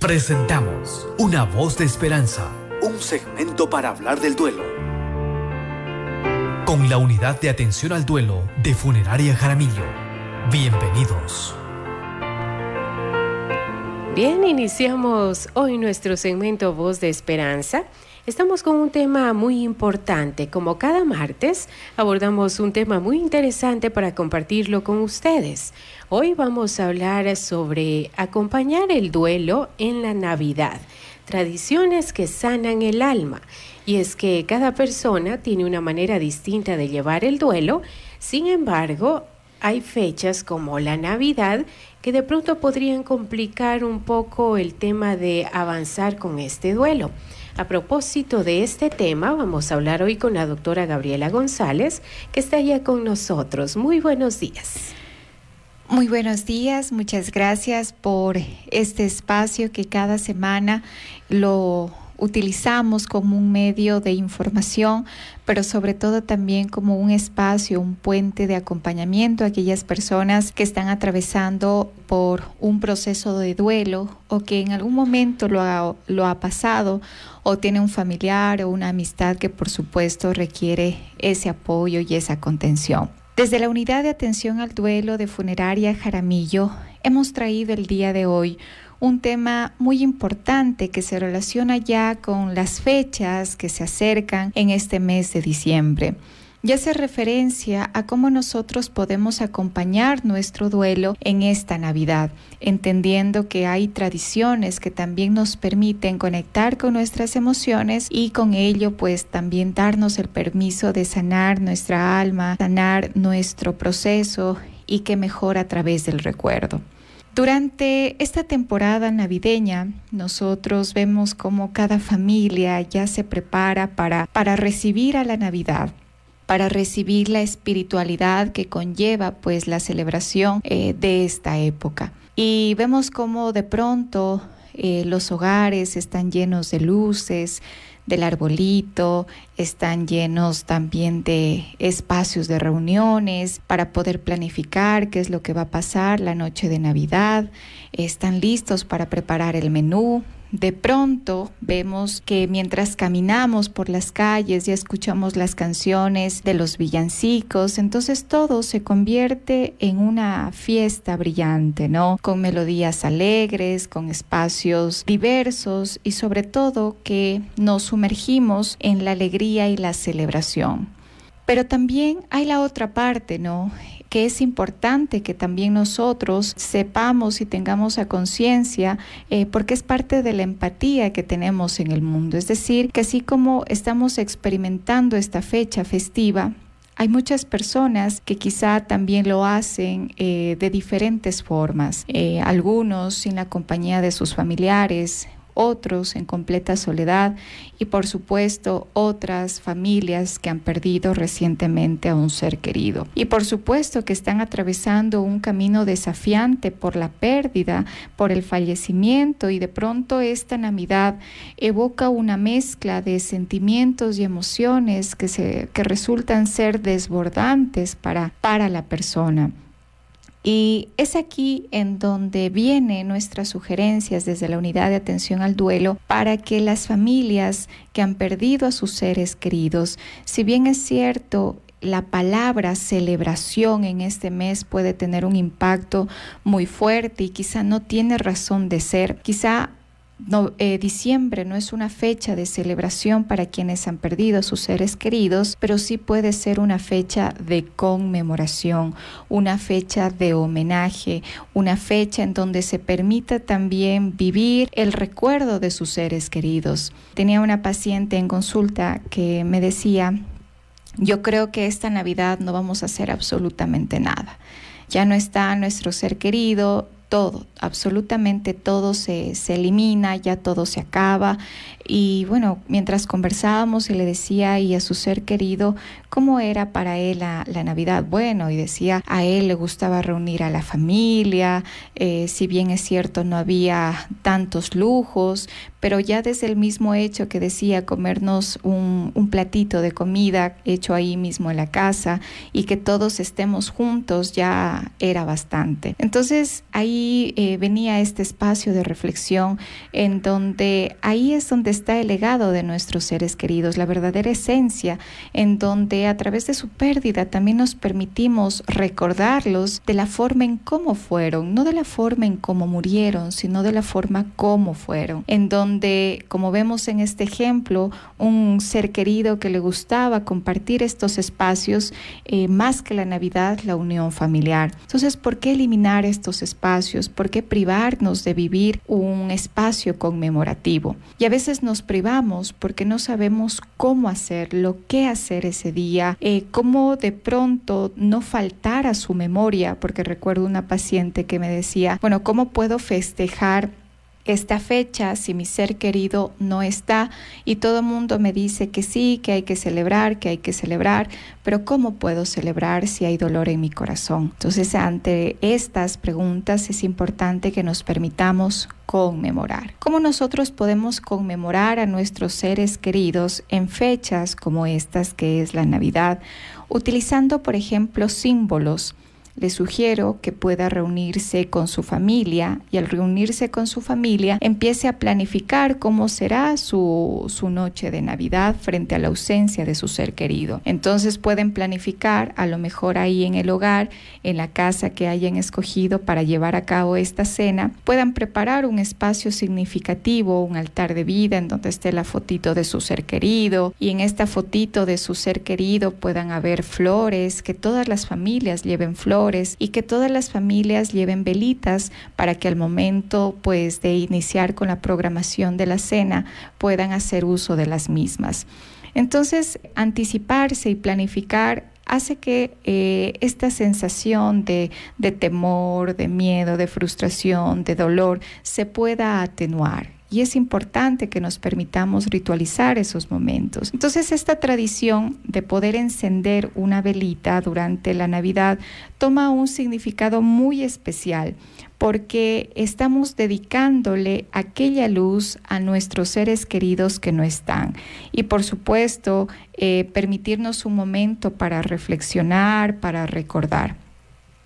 Presentamos Una voz de esperanza, un segmento para hablar del duelo. Con la unidad de atención al duelo de Funeraria Jaramillo. Bienvenidos. Bien, iniciamos hoy nuestro segmento Voz de Esperanza. Estamos con un tema muy importante. Como cada martes, abordamos un tema muy interesante para compartirlo con ustedes. Hoy vamos a hablar sobre acompañar el duelo en la Navidad, tradiciones que sanan el alma. Y es que cada persona tiene una manera distinta de llevar el duelo, sin embargo, hay fechas como la Navidad que de pronto podrían complicar un poco el tema de avanzar con este duelo. A propósito de este tema, vamos a hablar hoy con la doctora Gabriela González, que está ya con nosotros. Muy buenos días. Muy buenos días, muchas gracias por este espacio que cada semana lo utilizamos como un medio de información, pero sobre todo también como un espacio, un puente de acompañamiento a aquellas personas que están atravesando por un proceso de duelo o que en algún momento lo ha, pasado o tiene un familiar o una amistad que por supuesto requiere ese apoyo y esa contención. Desde la unidad de atención al duelo de funeraria Jaramillo hemos traído el día de hoy un tema muy importante que se relaciona ya con las fechas que se acercan en este mes de diciembre. Y hace referencia a cómo nosotros podemos acompañar nuestro duelo en esta Navidad, entendiendo que hay tradiciones que también nos permiten conectar con nuestras emociones y con ello pues también darnos el permiso de sanar nuestra alma, sanar nuestro proceso y que mejor a través del recuerdo. Durante esta temporada navideña, nosotros vemos cómo cada familia ya se prepara para, para recibir a la Navidad para recibir la espiritualidad que conlleva pues la celebración eh, de esta época. Y vemos cómo de pronto eh, los hogares están llenos de luces, del arbolito, están llenos también de espacios de reuniones para poder planificar qué es lo que va a pasar la noche de Navidad, están listos para preparar el menú, de pronto vemos que mientras caminamos por las calles y escuchamos las canciones de los villancicos, entonces todo se convierte en una fiesta brillante, ¿no? Con melodías alegres, con espacios diversos y sobre todo que nos sumergimos en la alegría y la celebración. Pero también hay la otra parte, ¿no? Que es importante que también nosotros sepamos y tengamos a conciencia, eh, porque es parte de la empatía que tenemos en el mundo. Es decir, que así como estamos experimentando esta fecha festiva, hay muchas personas que quizá también lo hacen eh, de diferentes formas, eh, algunos sin la compañía de sus familiares, otros en completa soledad y por supuesto otras familias que han perdido recientemente a un ser querido. Y por supuesto que están atravesando un camino desafiante por la pérdida, por el fallecimiento y de pronto esta Navidad evoca una mezcla de sentimientos y emociones que, se, que resultan ser desbordantes para, para la persona. Y es aquí en donde vienen nuestras sugerencias desde la unidad de atención al duelo para que las familias que han perdido a sus seres queridos, si bien es cierto, la palabra celebración en este mes puede tener un impacto muy fuerte y quizá no tiene razón de ser. Quizá no, eh, diciembre no es una fecha de celebración para quienes han perdido a sus seres queridos, pero sí puede ser una fecha de conmemoración, una fecha de homenaje, una fecha en donde se permita también vivir el recuerdo de sus seres queridos. Tenía una paciente en consulta que me decía, yo creo que esta Navidad no vamos a hacer absolutamente nada. Ya no está nuestro ser querido, todo, absolutamente todo se, elimina, ya todo se acaba, Y bueno, mientras conversábamos y le decía y a su ser querido cómo era para él la, Navidad. Bueno, y decía, a él le gustaba reunir a la familia, eh, si bien es cierto no había tantos lujos, pero ya desde el mismo hecho que decía comernos un, platito de comida hecho ahí mismo en la casa y que todos estemos juntos ya era bastante. Entonces ahí eh, venía este espacio de reflexión en donde ahí es donde está el legado de nuestros seres queridos, la verdadera esencia, en donde a través de su pérdida también nos permitimos recordarlos de la forma en cómo fueron, no de la forma en cómo murieron, sino de la forma como fueron, en donde, como vemos en este ejemplo, un ser querido que le gustaba compartir estos espacios, eh, más que la Navidad, la unión familiar. Entonces, ¿por qué eliminar estos espacios? ¿Por qué privarnos de vivir un espacio conmemorativo? Y a veces nos privamos porque no sabemos cómo hacerlo, qué hacer ese día, eh, cómo de pronto no faltar a su memoria, porque recuerdo una paciente que me decía, bueno, ¿cómo puedo festejar? Esta fecha si mi ser querido no está y todo el mundo me dice que sí, que hay que celebrar, que hay que celebrar, pero ¿cómo puedo celebrar si hay dolor en mi corazón? Entonces, ante estas preguntas es importante que nos permitamos conmemorar. ¿Cómo nosotros podemos conmemorar a nuestros seres queridos en fechas como estas que es la Navidad? Utilizando, por ejemplo, símbolos le sugiero que pueda reunirse con su familia y al reunirse con su familia empiece a planificar cómo será su, su noche de Navidad frente a la ausencia de su ser querido. Entonces pueden planificar a lo mejor ahí en el hogar, en la casa que hayan escogido para llevar a cabo esta cena, puedan preparar un espacio significativo, un altar de vida en donde esté la fotito de su ser querido y en esta fotito de su ser querido puedan haber flores, que todas las familias lleven flores y que todas las familias lleven velitas para que al momento pues de iniciar con la programación de la cena puedan hacer uso de las mismas. Entonces, anticiparse y planificar hace que eh, esta sensación de, de temor, de miedo, de frustración, de dolor se pueda atenuar. Y es importante que nos permitamos ritualizar esos momentos. Entonces esta tradición de poder encender una velita durante la Navidad toma un significado muy especial porque estamos dedicándole aquella luz a nuestros seres queridos que no están. Y por supuesto, eh, permitirnos un momento para reflexionar, para recordar.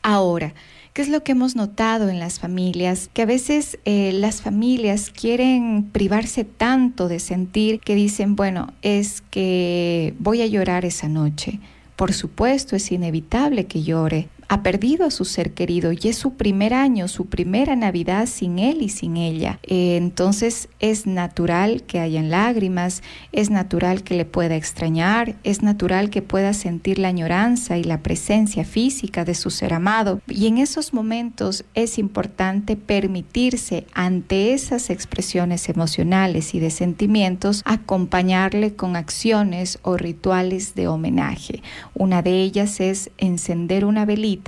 Ahora, ¿Qué es lo que hemos notado en las familias? Que a veces eh, las familias quieren privarse tanto de sentir que dicen, bueno, es que voy a llorar esa noche. Por supuesto, es inevitable que llore, ha perdido a su ser querido y es su primer año, su primera Navidad sin él y sin ella. Eh, entonces es natural que hayan lágrimas, es natural que le pueda extrañar, es natural que pueda sentir la añoranza y la presencia física de su ser amado. Y en esos momentos es importante permitirse ante esas expresiones emocionales y de sentimientos acompañarle con acciones o rituales de homenaje. Una de ellas es encender una velita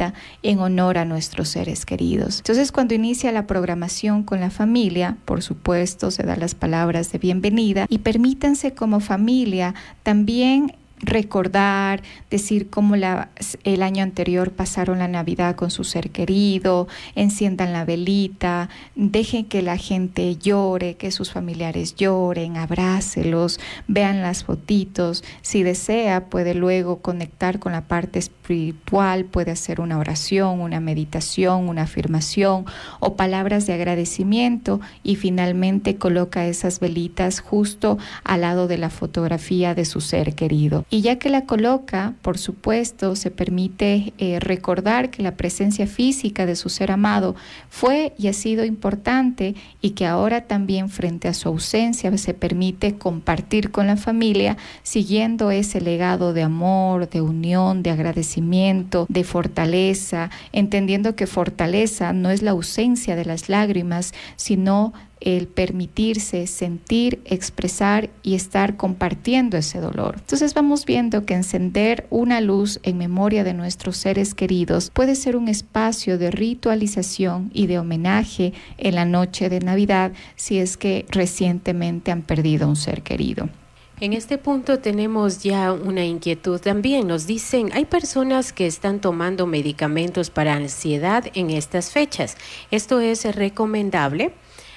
en honor a nuestros seres queridos. Entonces, cuando inicia la programación con la familia, por supuesto, se dan las palabras de bienvenida y permítanse como familia también recordar, decir cómo la, el año anterior pasaron la Navidad con su ser querido, enciendan la velita, dejen que la gente llore, que sus familiares lloren, abrácelos, vean las fotitos. Si desea, puede luego conectar con la parte espiritual, puede hacer una oración, una meditación, una afirmación o palabras de agradecimiento y finalmente coloca esas velitas justo al lado de la fotografía de su ser querido. Y ya que la coloca, por supuesto, se permite eh, recordar que la presencia física de su ser amado fue y ha sido importante y que ahora también frente a su ausencia se permite compartir con la familia siguiendo ese legado de amor, de unión, de agradecimiento de fortaleza, entendiendo que fortaleza no es la ausencia de las lágrimas, sino el permitirse sentir, expresar y estar compartiendo ese dolor. Entonces vamos viendo que encender una luz en memoria de nuestros seres queridos puede ser un espacio de ritualización y de homenaje en la noche de Navidad si es que recientemente han perdido un ser querido. En este punto tenemos ya una inquietud también. Nos dicen, hay personas que están tomando medicamentos para ansiedad en estas fechas. ¿Esto es recomendable?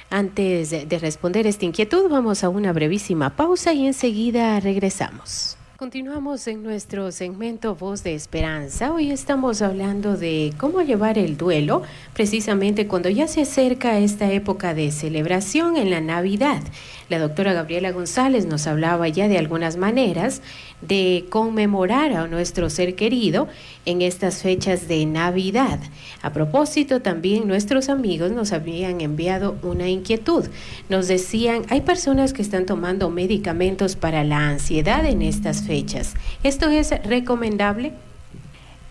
Antes de responder esta inquietud, vamos a una brevísima pausa y enseguida regresamos. Continuamos en nuestro segmento Voz de Esperanza. Hoy estamos hablando de cómo llevar el duelo, precisamente cuando ya se acerca esta época de celebración en la Navidad. La doctora Gabriela González nos hablaba ya de algunas maneras de conmemorar a nuestro ser querido en estas fechas de Navidad. A propósito, también nuestros amigos nos habían enviado una inquietud. Nos decían, hay personas que están tomando medicamentos para la ansiedad en estas fechas. ¿Esto es recomendable?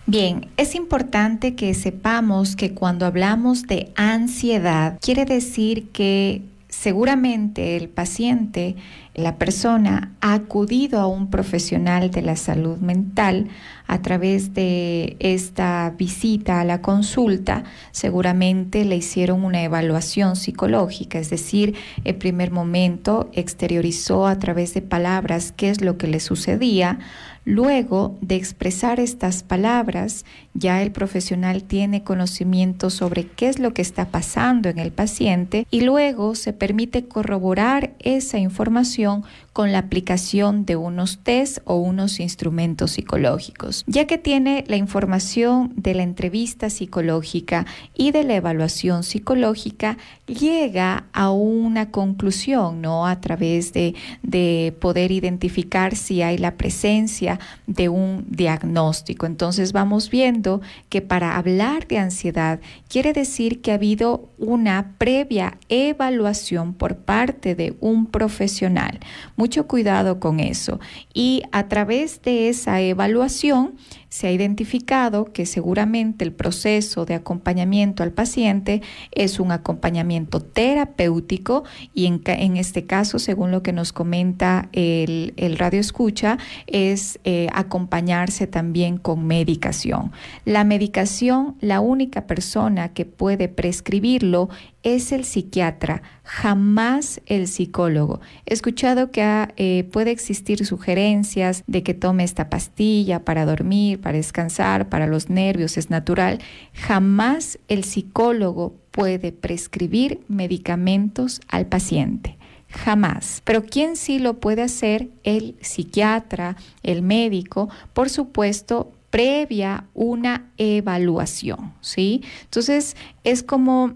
Bien, es importante que sepamos que cuando hablamos de ansiedad, quiere decir que seguramente el paciente, la persona, ha acudido a un profesional de la salud mental a través de esta visita a la consulta, seguramente le hicieron una evaluación psicológica, es decir, el primer momento exteriorizó a través de palabras qué es lo que le sucedía, Luego de expresar estas palabras, ya el profesional tiene conocimiento sobre qué es lo que está pasando en el paciente y luego se permite corroborar esa información con la aplicación de unos test o unos instrumentos psicológicos. Ya que tiene la información de la entrevista psicológica y de la evaluación psicológica, llega a una conclusión, ¿no? A través de, de poder identificar si hay la presencia de un diagnóstico. Entonces vamos viendo que para hablar de ansiedad quiere decir que ha habido una previa evaluación por parte de un profesional. Mucho cuidado con eso. Y a través de esa evaluación, se ha identificado que seguramente el proceso de acompañamiento al paciente es un acompañamiento terapéutico y en, este caso, según lo que nos comenta el, radio escucha, es eh, acompañarse también con medicación. La medicación, la única persona que puede prescribirlo es el psiquiatra, jamás el psicólogo. He escuchado que ah, eh, puede existir sugerencias de que tome esta pastilla para dormir, para descansar, para los nervios, es natural. Jamás el psicólogo puede prescribir medicamentos al paciente jamás. Pero ¿quién sí lo puede hacer? El psiquiatra, el médico, por supuesto, previa una evaluación, ¿sí? Entonces, es como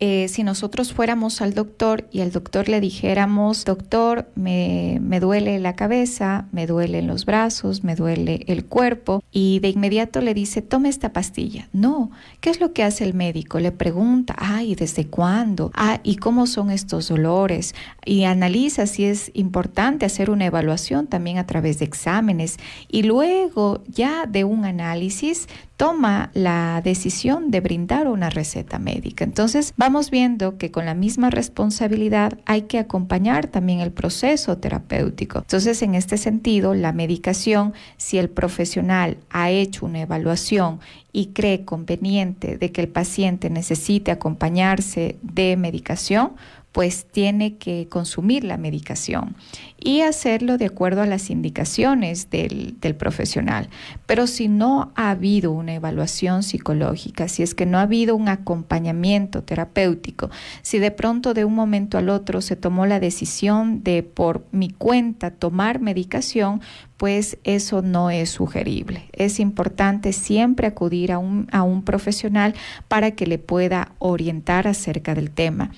eh, si nosotros fuéramos al doctor y al doctor le dijéramos, doctor, me, me duele la cabeza, me duelen los brazos, me duele el cuerpo, y de inmediato le dice, tome esta pastilla. No, ¿qué es lo que hace el médico? Le pregunta, ay, ¿desde cuándo? Ah, ¿y cómo son estos dolores? Y analiza si es importante hacer una evaluación también a través de exámenes. Y luego, ya de un análisis, toma la decisión de brindar una receta médica. Entonces, vamos viendo que con la misma responsabilidad hay que acompañar también el proceso terapéutico. Entonces, en este sentido, la medicación, si el profesional ha hecho una evaluación y cree conveniente de que el paciente necesite acompañarse de medicación, pues tiene que consumir la medicación y hacerlo de acuerdo a las indicaciones del, profesional. Pero si no ha habido una evaluación psicológica, si es que no ha habido un acompañamiento terapéutico, si de pronto de un momento al otro se tomó la decisión de por mi cuenta tomar medicación, pues eso no es sugerible. Es importante siempre acudir a un, a un profesional para que le pueda orientar acerca del tema.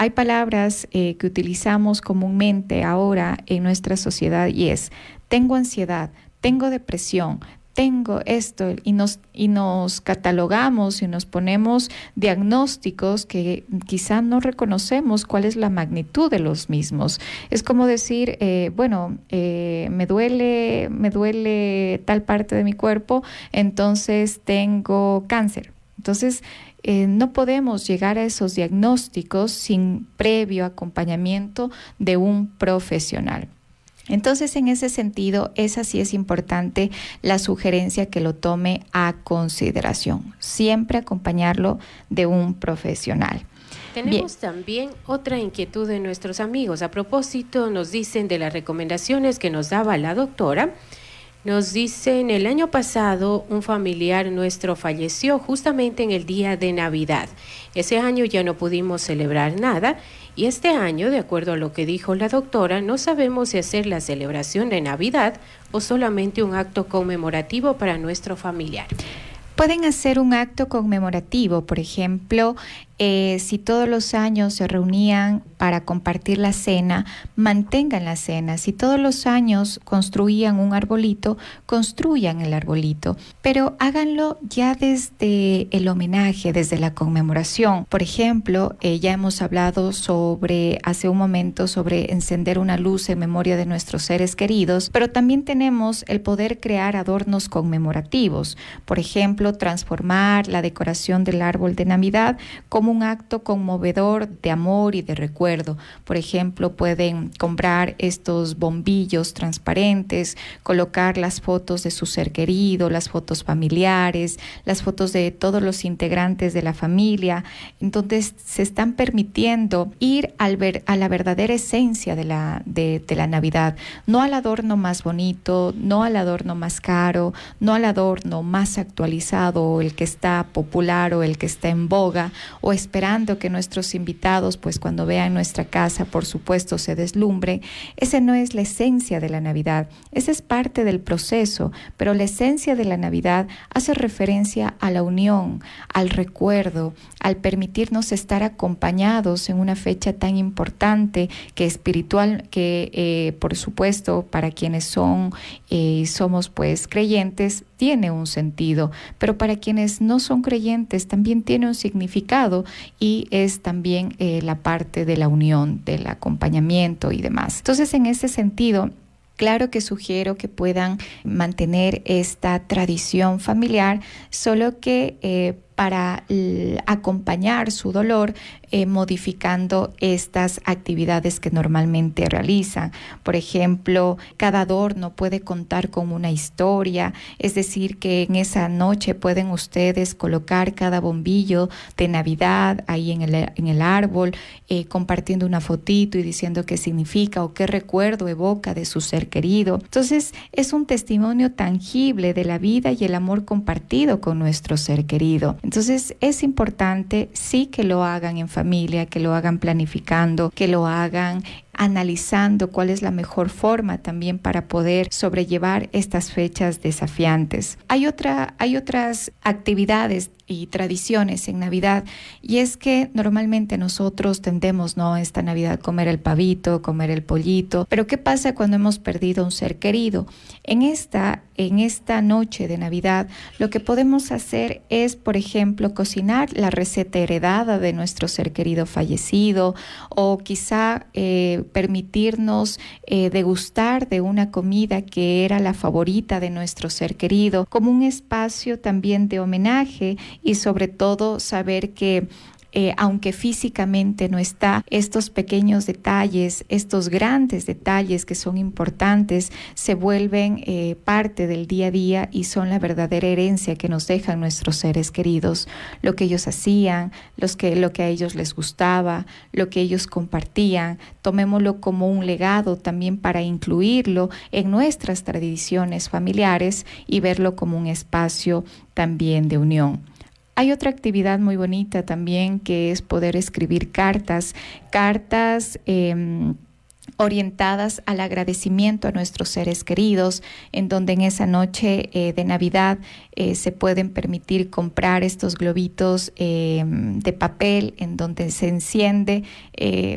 Hay palabras eh, que utilizamos comúnmente ahora en nuestra sociedad y es, tengo ansiedad, tengo depresión, tengo esto y nos, y nos catalogamos y nos ponemos diagnósticos que quizá no reconocemos cuál es la magnitud de los mismos. Es como decir, eh, bueno, eh, me duele, me duele tal parte de mi cuerpo, entonces tengo cáncer. Entonces, eh, no podemos llegar a esos diagnósticos sin previo acompañamiento de un profesional. Entonces, en ese sentido, esa sí es importante la sugerencia que lo tome a consideración. Siempre acompañarlo de un profesional. Tenemos también otra inquietud de nuestros amigos. A propósito, nos dicen de las recomendaciones que nos daba la doctora. Nos dicen, el año pasado un familiar nuestro falleció justamente en el día de Navidad. Ese año ya no pudimos celebrar nada y este año, de acuerdo a lo que dijo la doctora, no sabemos si hacer la celebración de Navidad o solamente un acto conmemorativo para nuestro familiar. Pueden hacer un acto conmemorativo, por ejemplo, eh, si todos los años se reunían para compartir la cena, mantengan la cena. Si todos los años construían un arbolito, construyan el arbolito. Pero háganlo ya desde el homenaje, desde la conmemoración. Por ejemplo, eh, ya hemos hablado sobre, hace un momento, sobre encender una luz en memoria de nuestros seres queridos, pero también tenemos el poder crear adornos conmemorativos. Por ejemplo, transformar la decoración del árbol de Navidad como un acto conmovedor de amor y de recuerdo. Por ejemplo, pueden comprar estos bombillos transparentes, colocar las fotos de su ser querido, las fotos familiares, las fotos de todos los integrantes de la familia. Entonces se están permitiendo ir al ver, a la verdadera esencia de la, de, la Navidad, no al adorno más bonito, no al adorno más caro, no al adorno más actualizado, el que está popular o el que está en boga, o esperando que nuestros invitados, pues cuando vean nuestra casa, por supuesto, se deslumbre. Esa no es la esencia de la Navidad. Esa es parte del proceso, pero la esencia de la Navidad hace referencia a la unión, al recuerdo, al permitirnos estar acompañados en una fecha tan importante que espiritual, que eh, por supuesto para quienes son y eh, somos pues creyentes tiene un sentido, pero para quienes no son creyentes también tiene un significado y es también eh, la parte de la unión, del acompañamiento y demás. Entonces, en ese sentido, Claro que sugiero que puedan mantener esta tradición familiar, solo que eh, para acompañar su dolor eh, modificando estas actividades que normalmente realizan. Por ejemplo, cada adorno puede contar con una historia, es decir, que en esa noche pueden ustedes colocar cada bombillo de Navidad ahí en el, en el árbol, eh, compartiendo una fotito y diciendo qué significa o qué recuerdo evoca de su ser querido. Entonces, es un testimonio tangible de la vida y el amor compartido con nuestro ser querido. Entonces es importante sí que lo hagan en familia, que lo hagan planificando, que lo hagan analizando cuál es la mejor forma también para poder sobrellevar estas fechas desafiantes. Hay, otra, hay otras actividades y tradiciones en Navidad y es que normalmente nosotros tendemos no esta Navidad comer el pavito, comer el pollito, pero ¿qué pasa cuando hemos perdido un ser querido? En esta en esta noche de Navidad lo que podemos hacer es, por ejemplo, cocinar la receta heredada de nuestro ser querido fallecido o quizá eh, permitirnos eh, degustar de una comida que era la favorita de nuestro ser querido como un espacio también de homenaje y sobre todo saber que eh, aunque físicamente no está, estos pequeños detalles, estos grandes detalles que son importantes, se vuelven eh, parte del día a día y son la verdadera herencia que nos dejan nuestros seres queridos, lo que ellos hacían, lo que a ellos les gustaba, lo que ellos compartían, tomémoslo como un legado también para incluirlo en nuestras tradiciones familiares y verlo como un espacio también de unión. Hay otra actividad muy bonita también que es poder escribir cartas, cartas... Em, orientadas al agradecimiento a nuestros seres queridos, en donde en esa noche eh, de Navidad eh, se pueden permitir comprar estos globitos eh, de papel, en donde se enciende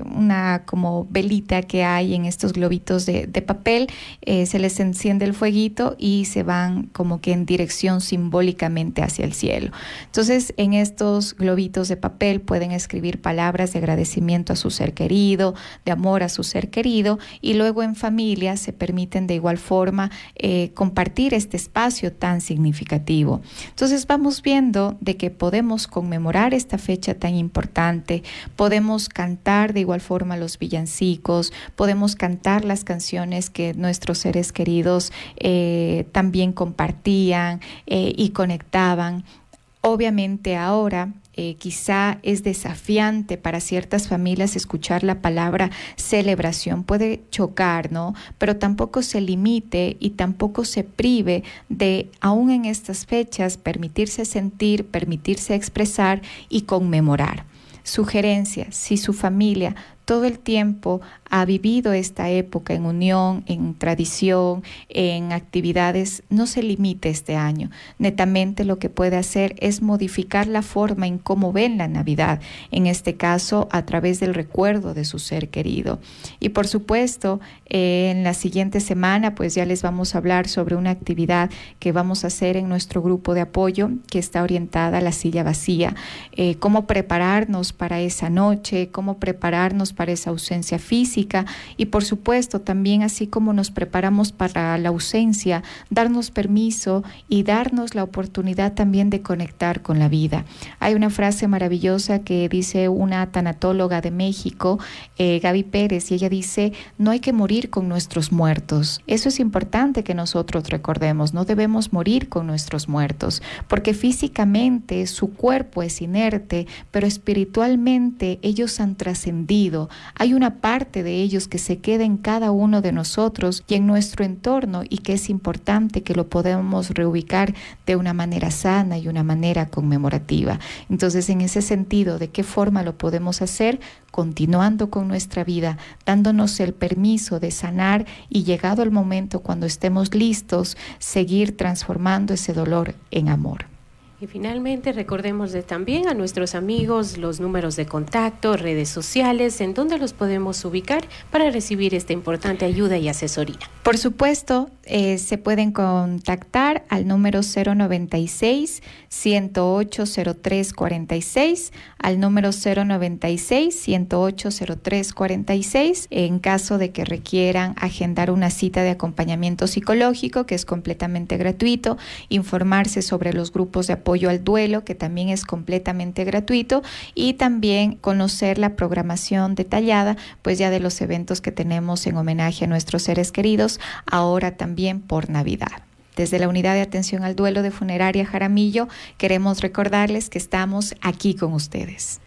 una como velita que hay en estos globitos de, de papel, se les enciende el fueguito y se van como que en dirección simbólicamente hacia el cielo. Entonces, en estos globitos de papel pueden escribir palabras de agradecimiento a su ser querido, de amor a su ser querido, y luego en familia se permiten de igual forma eh, compartir este espacio tan significativo. Entonces vamos viendo de que podemos conmemorar esta fecha tan importante, podemos cantar de igual forma los villancicos, podemos cantar las canciones que nuestros seres queridos eh, también compartían eh, y conectaban. Obviamente ahora eh, quizá es desafiante para ciertas familias escuchar la palabra celebración, puede chocar, ¿no? Pero tampoco se limite y tampoco se prive de, aún en estas fechas, permitirse sentir, permitirse expresar y conmemorar. Sugerencia, si su familia todo el tiempo ha vivido esta época en unión, en tradición, en actividades, no se limite este año. Netamente lo que puede hacer es modificar la forma en cómo ven la Navidad, en este caso a través del recuerdo de su ser querido. Y por supuesto, eh, en la siguiente semana, pues ya les vamos a hablar sobre una actividad que vamos a hacer en nuestro grupo de apoyo que está orientada a la silla vacía, eh, cómo prepararnos para esa noche, cómo prepararnos para esa ausencia física y por supuesto también así como nos preparamos para la ausencia, darnos permiso y darnos la oportunidad también de conectar con la vida. Hay una frase maravillosa que dice una tanatóloga de México, eh, Gaby Pérez, y ella dice, no hay que morir con nuestros muertos. Eso es importante que nosotros recordemos, no debemos morir con nuestros muertos, porque físicamente su cuerpo es inerte, pero espiritualmente ellos han trascendido, hay una parte de ellos que se queda en cada uno de nosotros y en nuestro entorno y que es importante que lo podamos reubicar de una manera sana y una manera conmemorativa. Entonces, en ese sentido, ¿de qué forma lo podemos hacer? Continuando con nuestra vida, dándonos el permiso de sanar y llegado el momento cuando estemos listos, seguir transformando ese dolor en amor. Y finalmente recordemos también a nuestros amigos los números de contacto, redes sociales, en donde los podemos ubicar para recibir esta importante ayuda y asesoría. Por supuesto, eh, se pueden contactar al número 096 108 0346, al número 096 108 0346, en caso de que requieran agendar una cita de acompañamiento psicológico, que es completamente gratuito, informarse sobre los grupos de apoyo al duelo, que también es completamente gratuito, y también conocer la programación detallada, pues ya de los eventos que tenemos en homenaje a nuestros seres queridos, ahora también por Navidad. Desde la Unidad de Atención al Duelo de Funeraria Jaramillo, queremos recordarles que estamos aquí con ustedes.